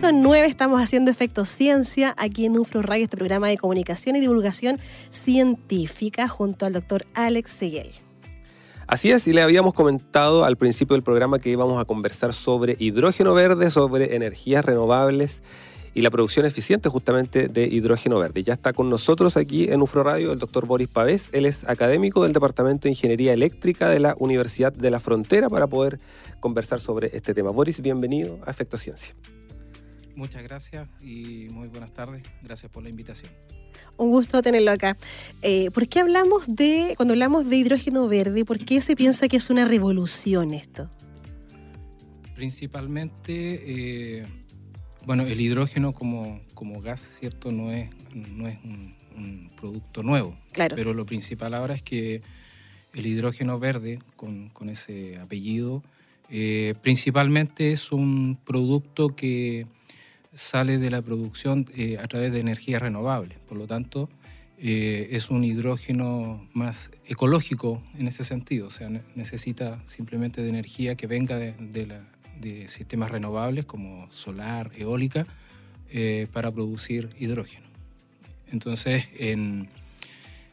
20 con 9 estamos haciendo Efecto Ciencia aquí en UFRO Radio, este programa de comunicación y divulgación científica junto al doctor Alex Seguel. Así es, y le habíamos comentado al principio del programa que íbamos a conversar sobre hidrógeno verde, sobre energías renovables y la producción eficiente justamente de hidrógeno verde. Ya está con nosotros aquí en UFRO Radio el doctor Boris Pavés. Él es académico del Departamento de Ingeniería Eléctrica de la Universidad de la Frontera para poder conversar sobre este tema. Boris, bienvenido a Efecto Ciencia. Muchas gracias y muy buenas tardes. Gracias por la invitación. Un gusto tenerlo acá. Eh, ¿Por qué hablamos de, cuando hablamos de hidrógeno verde, por qué se piensa que es una revolución esto? Principalmente, eh, bueno, el hidrógeno como, como gas, ¿cierto? No es, no es un, producto nuevo. Claro. Pero lo principal ahora es que el hidrógeno verde, con, con ese apellido, eh, principalmente es un producto que sale de la producción eh, a través de energías renovables. Por lo tanto, eh, es un hidrógeno más ecológico en ese sentido. O sea, necesita simplemente de energía que venga de, de, sistemas renovables como solar, eólica, eh, para producir hidrógeno. Entonces, en,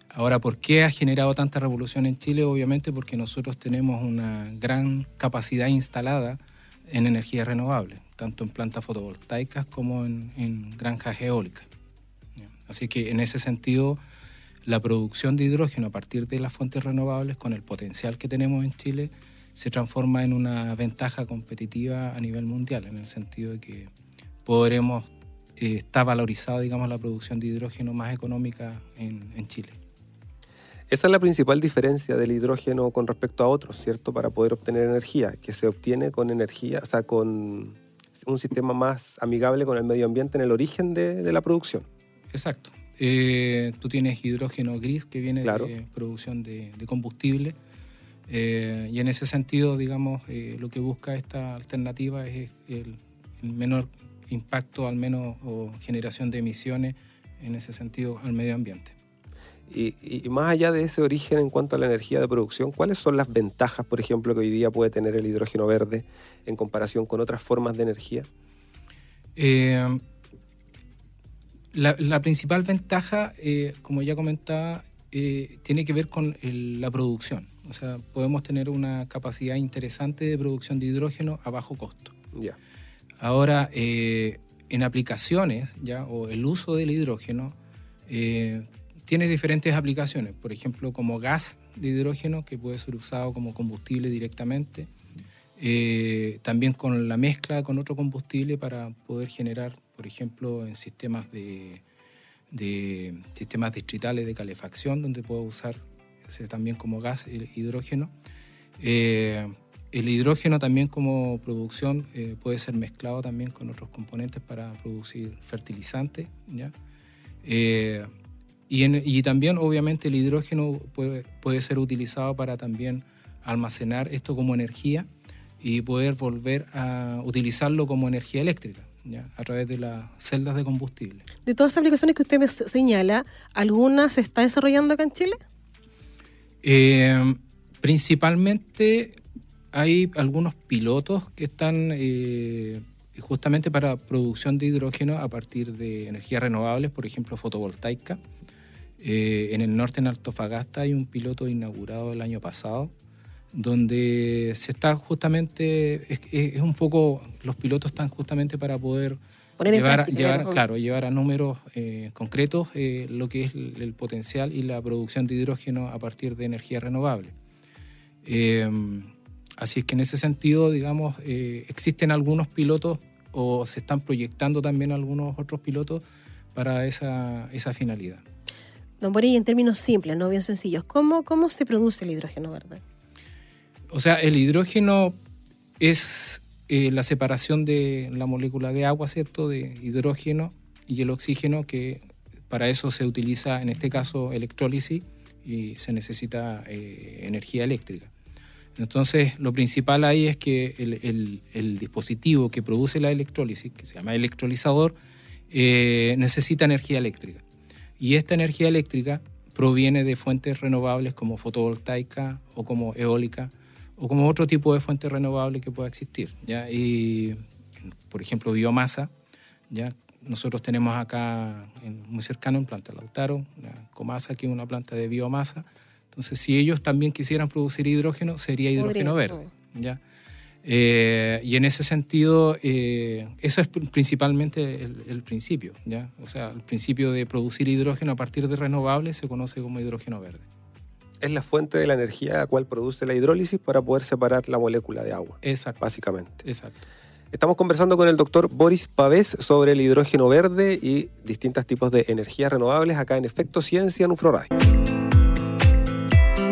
ahora, ¿por qué ha generado tanta revolución en Chile? Obviamente porque nosotros tenemos una gran capacidad instalada en energías renovables tanto en plantas fotovoltaicas como en, granjas eólicas. Así que en ese sentido, la producción de hidrógeno a partir de las fuentes renovables, con el potencial que tenemos en Chile, se transforma en una ventaja competitiva a nivel mundial, en el sentido de que podremos, eh, está valorizada, digamos, la producción de hidrógeno más económica en Chile. Esa es la principal diferencia del hidrógeno con respecto a otros, ¿cierto? Para poder obtener energía, que se obtiene con energía, o sea, con un sistema más amigable con el medio ambiente en el origen de, la producción. Exacto. Eh, tú tienes hidrógeno gris que viene de producción de, combustible eh, y en ese sentido, digamos, eh, lo que busca esta alternativa es el, menor impacto al menos o generación de emisiones en ese sentido al medio ambiente. Y, más allá de ese origen en cuanto a la energía de producción, ¿cuáles son las ventajas, por ejemplo, que hoy día puede tener el hidrógeno verde en comparación con otras formas de energía? Eh, la, principal ventaja, eh, como ya comentaba, eh, tiene que ver con la producción. O sea, podemos tener una capacidad interesante de producción de hidrógeno a bajo costo. Ya. Ahora, en aplicaciones, ya, o el uso del hidrógeno, tiene diferentes aplicaciones, por ejemplo, como gas de hidrógeno que puede ser usado como combustible directamente, eh, también con la mezcla con otro combustible para poder generar, por ejemplo, en sistemas de, sistemas distritales de calefacción, donde puedo usar también como gas el hidrógeno. Eh, el hidrógeno también como producción eh, puede ser mezclado también con otros componentes para producir fertilizantes. ¿ya? Y, también, obviamente, el hidrógeno puede, puede, ser utilizado para también almacenar esto como energía y poder volver a utilizarlo como energía eléctrica. ¿ya? a través de las celdas de combustible. De todas las aplicaciones que usted me señala, ¿alguna se está desarrollando acá en Chile? Eh, principalmente hay algunos pilotos que están eh, justamente para producción de hidrógeno a partir de energías renovables, por ejemplo fotovoltaica. Eh, en el norte, en Antofagasta, hay un piloto inaugurado el año pasado, donde se está justamente, es, un poco, los pilotos están justamente para poder llevar, llevar claro, llevar a números eh, concretos eh, lo que es el, potencial y la producción de hidrógeno a partir de energía renovable. así es que en ese sentido, digamos, existen algunos pilotos o se están proyectando también algunos otros pilotos para esa, esa finalidad. Don en términos simples, no bien sencillos, ¿cómo, ¿cómo se produce el hidrógeno verde? O sea, el hidrógeno es eh, la separación de la molécula de agua, ¿cierto?, de hidrógeno y el oxígeno, que para eso se utiliza, en este caso, electrólisis y se necesita eh, energía eléctrica. Entonces, lo principal ahí es que el, dispositivo que produce la electrólisis, que se llama electrolizador, eh, necesita energía eléctrica. Y esta energía eléctrica proviene de fuentes renovables como fotovoltaica o como eólica o como otro tipo de fuente renovable que pueda existir. ¿ya? Y, por ejemplo, biomasa. ¿ya? Nosotros tenemos acá, muy cercano, en Planta Lautaro, la Comasa, que es una planta de biomasa entonces, si ellos también quisieran producir hidrógeno, sería hidrógeno verde. ¿ya? Eh, y en ese sentido, eh, eso es principalmente el, principio. ¿ya? O sea, el principio de producir hidrógeno a partir de renovables se conoce como hidrógeno verde. Es la fuente de la energía a la cual produce la hidrólisis para poder separar la molécula de agua. Exacto. Básicamente. Exacto. Estamos conversando con el doctor Boris Pavés sobre el hidrógeno verde y distintos tipos de energías renovables acá en Efecto Ciencia en UFRORADIO.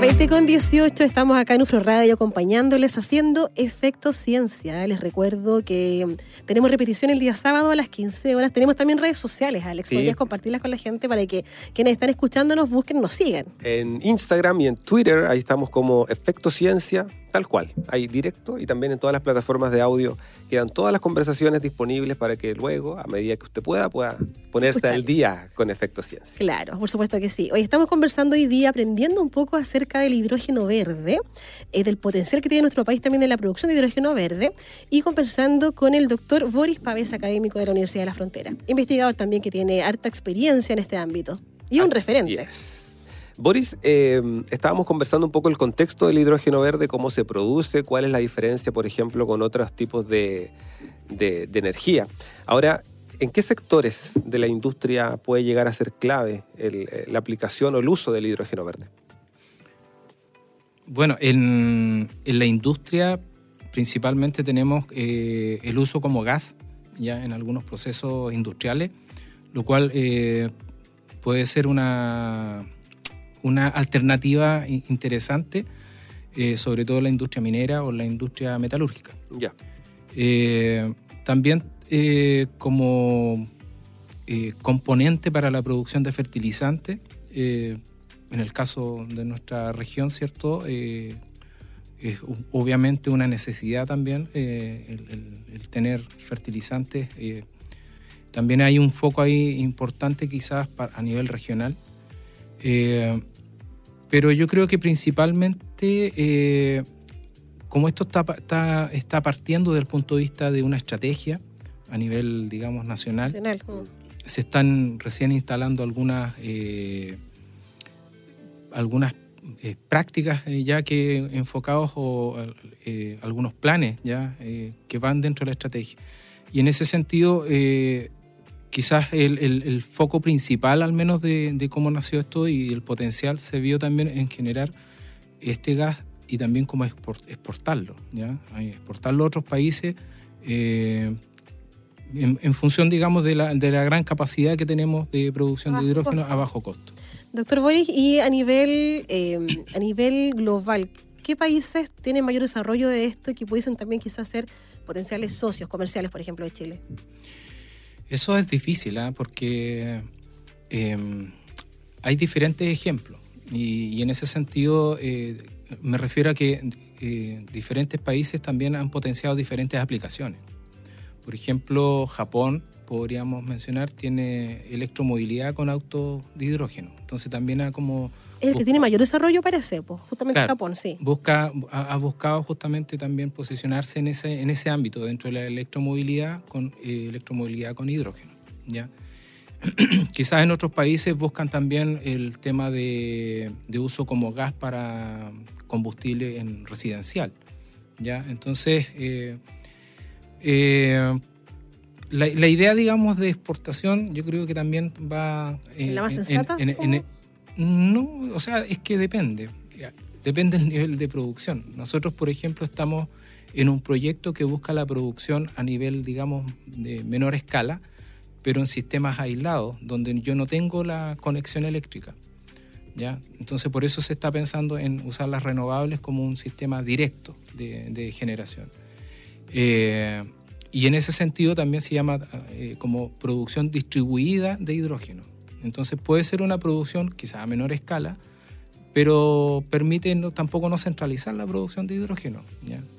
20 con 18, estamos acá en UFRO Radio acompañándoles haciendo Efecto Ciencia. Les recuerdo que mm, tenemos repetición el día sábado a las 15 horas. Tenemos también redes sociales, Alex. ¿Podrías compartirlas con la gente para que quienes están escuchándonos busquen, nos sigan? En Instagram y en Twitter, ahí estamos como Efecto Ciencia tal cual, ahí directo y también en todas las plataformas de audio quedan todas las conversaciones disponibles para que luego, a medida que usted pueda, pueda ponerse al día con Efecto Ciencia. Claro, por supuesto que sí. Hoy estamos conversando hoy día, aprendiendo un poco acerca del hidrógeno verde, eh, del potencial que tiene nuestro país también en la producción de hidrógeno verde y conversando con el doctor Boris Pavés, académico de la Universidad de la Frontera, investigador también que tiene harta experiencia en este ámbito y un referente. Boris, em, estábamos conversando un poco el contexto del hidrógeno verde, cómo se produce, cuál es la diferencia, por ejemplo, con otros tipos de, energía. Ahora, ¿en qué sectores de la industria puede llegar a ser clave eh, la aplicación o el uso del hidrógeno verde? Bueno, en, la industria principalmente tenemos eh, el uso como gas, ya en algunos procesos industriales, lo cual eh, puede ser una, una alternativa interesante, eh, sobre todo en la industria minera o la industria metalúrgica. Ya. Eh, también eh, como componente para la producción de fertilizantes, en el caso de nuestra región, ¿cierto? es obviamente una necesidad también el, tener fertilizantes. también hay un foco ahí importante quizás a nivel regional pero yo creo que principalmente, eh, como esto está, está, partiendo desde el punto de vista de una estrategia a nivel, digamos, nacional, se están recién instalando algunas, eh, algunas eh, prácticas ya que enfocados o algunos planes ya que van dentro de la estrategia. Y en ese sentido, quizás el, foco principal al menos de, cómo nació esto y el potencial se vio también en generar este gas y también cómo exportarlo, ¿ya? exportarlo a otros países eh, en, función, digamos, de la, gran capacidad que tenemos de producción de hidrógeno a bajo costo. Doctor Boris, y a nivel, eh, a nivel global, ¿qué países tienen mayor desarrollo de esto y que pudiesen también quizás ser potenciales socios comerciales, por ejemplo, de Chile? Eso es difícil, ¿ah? porque em, hay diferentes ejemplos y, en ese sentido eh, me refiero a que eh, diferentes países también han potenciado diferentes aplicaciones. Por ejemplo, Japón, podríamos mencionar, tiene electromovilidad con autos de hidrógeno. Entonces también ha como... El que tiene mayor desarrollo parece, pues, justamente Japón, sí. Busca, ha, buscado justamente también posicionarse en ese, en ese ámbito, dentro de la electromovilidad con, eh, electromovilidad con hidrógeno. ¿ya? Quizás en otros países buscan también el tema de, de uso como gas para combustible en residencial. ¿ya? Entonces... Eh, eh, la, idea, digamos, de exportación, yo creo que también va... Eh, ¿En la más sensata? no, o sea, es que depende. Depende del nivel de producción. Nosotros, por ejemplo, estamos en un proyecto que busca la producción a nivel, digamos, de menor escala, pero en sistemas aislados, donde yo no tengo la conexión eléctrica. ¿ya? Entonces, por eso se está pensando en usar las renovables como un sistema directo de, de generación. Eh, y en ese sentido también se llama eh, como producción distribuida de hidrógeno. Entonces puede ser una producción quizá a menor escala, pero permite tampoco no centralizar la producción de hidrógeno.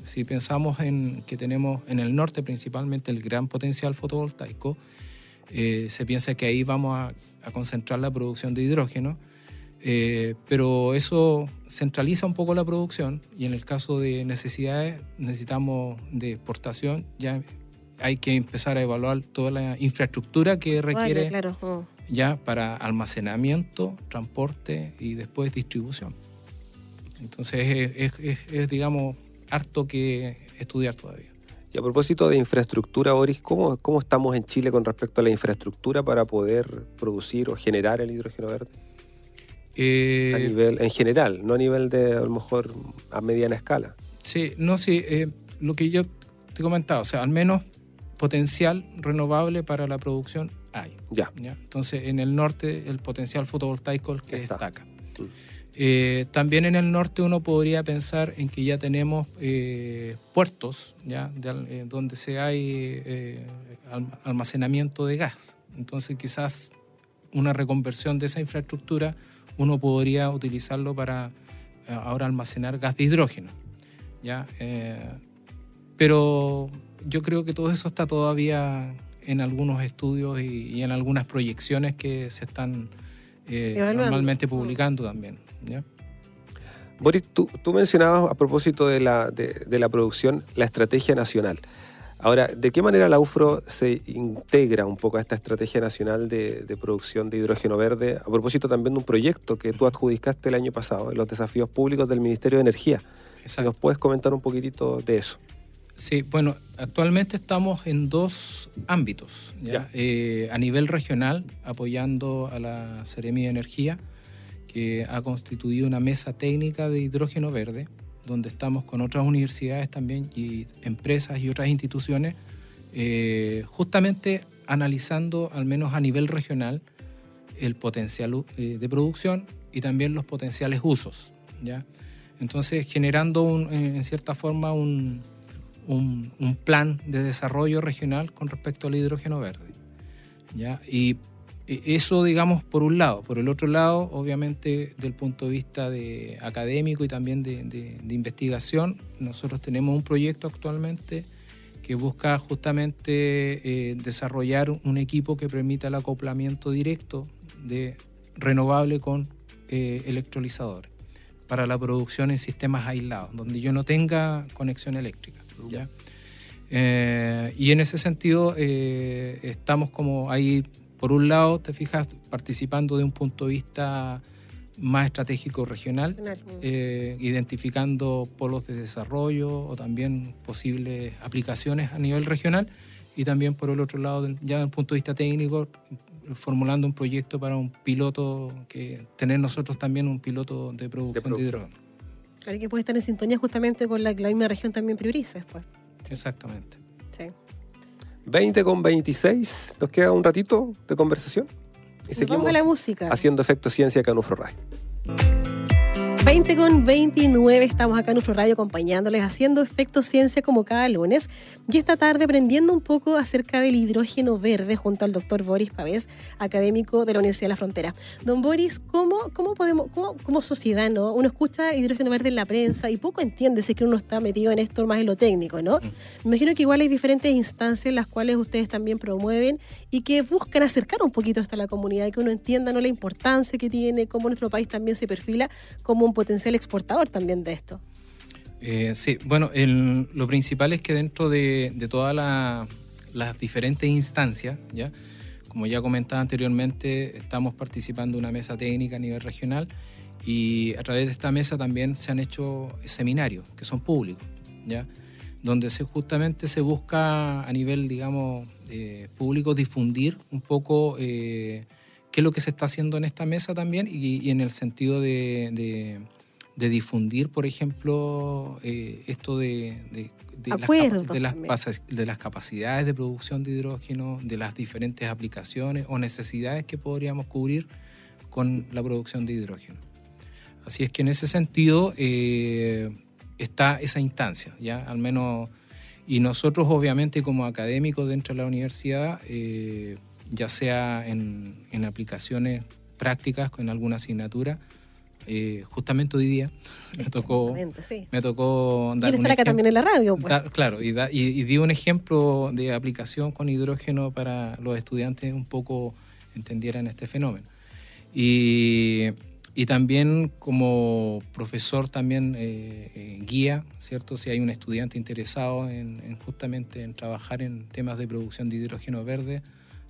Si pensamos en que tenemos en el norte principalmente el gran potencial fotovoltaico, eh, se piensa que ahí vamos a, concentrar la producción de hidrógeno, eh, pero eso centraliza un poco la producción y en el caso de necesidades necesitamos de exportación, ya hay que empezar a evaluar toda la infraestructura que requiere oh. ya para almacenamiento, transporte y después distribución. Entonces es, digamos, harto que estudiar todavía. Y a propósito de infraestructura, Boris, ¿cómo, ¿cómo estamos en Chile con respecto a la infraestructura para poder producir o generar el hidrógeno verde? Eh, a nivel, en general, no a nivel de a lo mejor a mediana escala. Sí, no, sí, eh, lo que yo te he comentado, o sea, al menos potencial renovable para la producción hay. Ya. Entonces, en el norte el potencial fotovoltaico es el que destaca. Mm. Eh, también en el norte uno podría pensar en que ya tenemos eh, puertos, ya, eh, donde se hay almacenamiento de gas. Entonces, quizás una reconversión de esa infraestructura uno podría utilizarlo para ahora almacenar gas de hidrógeno. ¿ya? pero yo creo que todo eso está todavía en algunos estudios y, en algunas proyecciones que se están normalmente publicando también. Boris, tú, mencionabas a propósito de la, de, la producción la estrategia nacional. Ahora, ¿de qué manera la UFRO se integra un poco a esta estrategia nacional de, producción de hidrógeno verde? A propósito también de un proyecto que tú adjudicaste el año pasado, en los desafíos públicos del Ministerio de Energía. ¿Nos puedes comentar un poquitito de eso? Sí, bueno, actualmente estamos en dos ámbitos. Eh, a nivel regional, apoyando a la Seremia de Energía, que ha constituido una mesa técnica de hidrógeno verde, donde estamos con otras universidades también y empresas y otras instituciones, eh, justamente analizando, al menos a nivel regional, el potencial eh, de producción y también los potenciales usos. ¿ya? Entonces, generando en cierta forma un, un, plan de desarrollo regional con respecto al hidrógeno verde. ¿ya? Y eso, digamos, por un lado. Por el otro lado, obviamente, del punto de vista de académico y también de, investigación, nosotros tenemos un proyecto actualmente que busca justamente eh, desarrollar un equipo que permita el acoplamiento directo de renovable con eh, electrolizadores para la producción en sistemas aislados, donde yo no tenga conexión eléctrica. ¿Ya? Eh, y en ese sentido estamos como ahí por un lado, te fijas, participando de un punto de vista más estratégico regional, eh, identificando polos de desarrollo o también posibles aplicaciones a nivel regional y también por el otro lado, ya desde un punto de vista técnico, formulando un proyecto para un piloto, que tener nosotros también un piloto de producción de, hidrógeno. Claro que puede estar en sintonía justamente con la que la misma región también prioriza después. Exactamente. 20 con 26. Nos queda un ratito de conversación. Y seguimos la música. haciendo efecto ciencia acá en 20 con 29 estamos acá en nuestro radio acompañándoles, haciendo efecto ciencia como cada lunes. Y esta tarde aprendiendo un poco acerca del hidrógeno verde junto al doctor Boris Pavés, académico de la Universidad de la Frontera. Don Boris, ¿cómo, cómo podemos, cómo, como sociedad, ¿no? uno escucha hidrógeno verde en la prensa y poco entiende si es que uno está metido en esto más en lo técnico, ¿no? Mm. Me imagino que igual hay diferentes instancias en las cuales ustedes también promueven y que buscan acercar un poquito esto a la comunidad y que uno entienda ¿no? la importancia que tiene, cómo nuestro país también se perfila como un potencial exportador también de esto. Eh, sí, bueno, lo principal es que dentro de, todas las diferentes instancias, ¿ya? como ya comentaba anteriormente, estamos participando en una mesa técnica a nivel regional y a través de esta mesa también se han hecho seminarios que son públicos, ¿ya? donde justamente se busca a nivel, digamos, eh, público difundir un poco eh, qué es lo que se está haciendo en esta mesa también y, en el sentido de de difundir, por ejemplo, eh, esto de, de, las, de, las, capacidades de producción de hidrógeno, de las diferentes aplicaciones o necesidades que podríamos cubrir con la producción de hidrógeno. Así es que en ese sentido eh, está esa instancia, ya al menos, y nosotros obviamente como académicos dentro de la universidad, eh, ya sea en, en aplicaciones prácticas, con alguna asignatura, eh, justamente hoy día me tocó, sí. me tocó dar y está acá también en la radio. Pues. claro, y, y, di un ejemplo de aplicación con hidrógeno para los estudiantes un poco entendieran este fenómeno. Y, y también como profesor también eh, eh, guía, ¿cierto? Si hay un estudiante interesado en, justamente en trabajar en temas de producción de hidrógeno verde,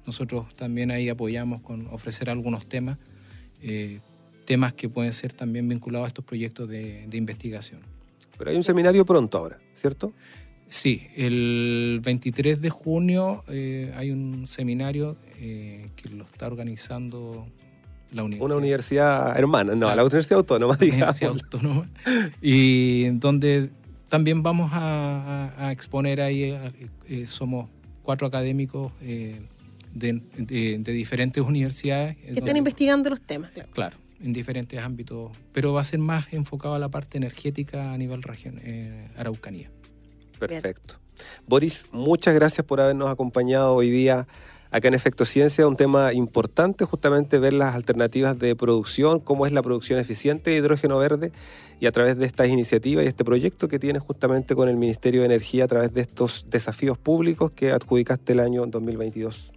nosotros también ahí apoyamos con ofrecer algunos temas temas que pueden ser también vinculados a estos proyectos de, investigación. Pero hay un seminario pronto ahora, ¿cierto? Sí, el 23 de junio eh, hay un seminario eh, que lo está organizando la universidad. Una universidad hermana, no, la Universidad Autónoma, digamos. Universidad Autónoma. Y donde también vamos a, exponer ahí, eh, somos cuatro académicos de, diferentes universidades. Que están investigando los temas, claro. Claro en diferentes ámbitos, pero va a ser más enfocado a la parte energética a nivel región, eh, Araucanía. Perfecto. Boris, muchas gracias por habernos acompañado hoy día acá en Efecto Ciencia, un tema importante, justamente ver las alternativas de producción, cómo es la producción eficiente de hidrógeno verde y a través de estas iniciativas y este proyecto que tienes justamente con el Ministerio de Energía a través de estos desafíos públicos que adjudicaste el año 2022.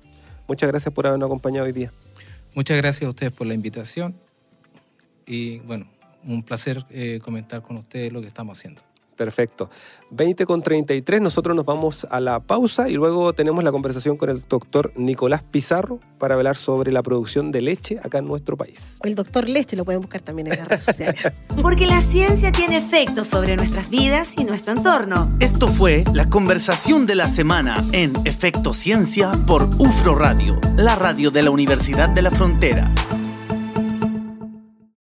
Muchas gracias por habernos acompañado hoy día. Muchas gracias a ustedes por la invitación y bueno, un placer eh, comentar con ustedes lo que estamos haciendo. Perfecto. 20 con 33, nosotros nos vamos a la pausa y luego tenemos la conversación con el doctor Nicolás Pizarro para hablar sobre la producción de leche acá en nuestro país. el doctor Leche lo pueden buscar también en las redes sociales. Porque la ciencia tiene efectos sobre nuestras vidas y nuestro entorno. Esto fue la conversación de la semana en Efecto Ciencia por UFRO Radio, la radio de la Universidad de la Frontera.